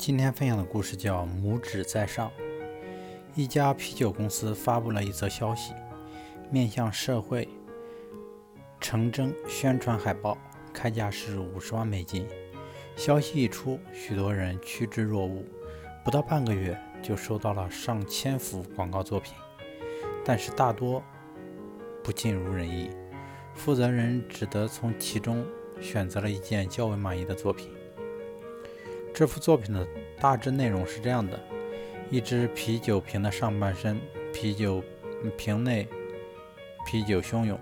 今天分享的故事叫《拇指在上》。一家啤酒公司发布了一则消息，面向社会诚征宣传海报，开价是五十万美金。消息一出，许多人趋之若鹜，不到半个月就收到了上千幅广告作品，但是大多不尽如人意。负责人只得从其中选择了一件较为满意的作品。这幅作品的大致内容是这样的：一只啤酒瓶的上半身，啤酒瓶内啤酒汹涌，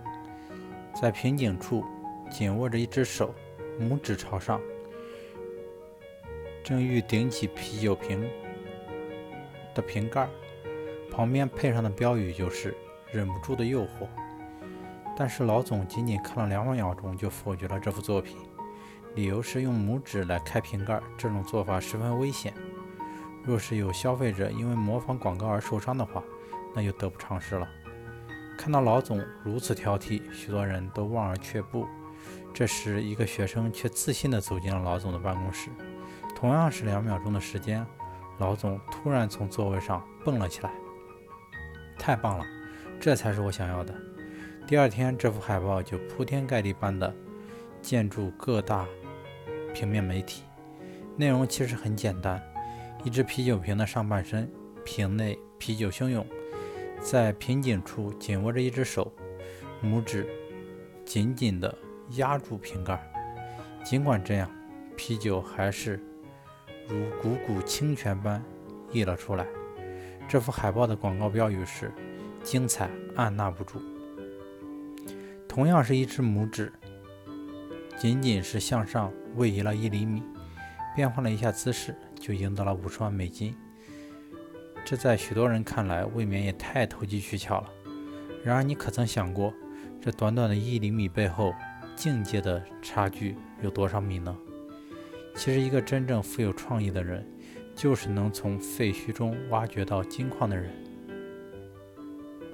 在瓶颈处紧握着一只手，拇指朝上，正欲顶起啤酒瓶的瓶盖，旁边配上的标语就是“忍不住的诱惑”。但是老总仅仅看了两秒钟就否决了这幅作品。理由是用拇指来开瓶盖，这种做法十分危险。若是有消费者因为模仿广告而受伤的话，那就得不偿失了。看到老总如此挑剔，许多人都望而却步。这时，一个学生却自信地走进了老总的办公室。同样是两秒钟的时间，老总突然从座位上蹦了起来。太棒了，这才是我想要的。第二天，这幅海报就铺天盖地般的建筑各大。平面媒体内容其实很简单：一只啤酒瓶的上半身，瓶内啤酒汹涌，在瓶颈处紧握着一只手，拇指紧紧地压住瓶盖。尽管这样，啤酒还是如汩汩清泉般溢了出来。这幅海报的广告标语是：“精彩，按捺不住。”同样是一只拇指。仅仅是向上位移了一厘米，变换了一下姿势，就赢得了五十万美金。这在许多人看来，未免也太投机取巧了。然而，你可曾想过，这短短的一厘米背后，境界的差距有多少米呢？其实，一个真正富有创意的人，就是能从废墟中挖掘到金矿的人。